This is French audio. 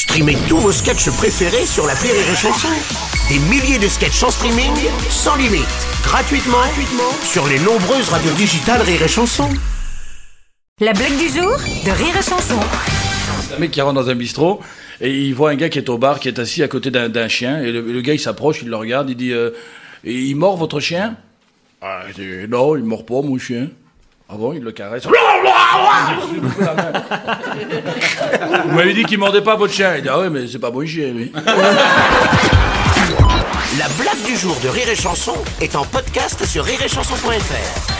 Streamez tous vos sketchs préférés sur la Rire et Chanson. Des milliers de sketchs en streaming, sans limite, gratuitement, gratuitement sur les nombreuses radios digitales Rire et Chanson. La blague du jour de Rire et Chanson. un mec qui rentre dans un bistrot et il voit un gars qui est au bar, qui est assis à côté d'un d'un chien. Et le, le gars, il s'approche, il le regarde, il dit euh, Il mord votre chien? Ah, il dit, Non, il mord pas mon chien. Ah bon, il le caresse. Vous m'avez dit qu'il mordait pas votre chien. Il dit Ah ouais, mais c'est pas mon chien, lui. La blague du jour de Rire et Chanson est en podcast sur rireetchanson.fr.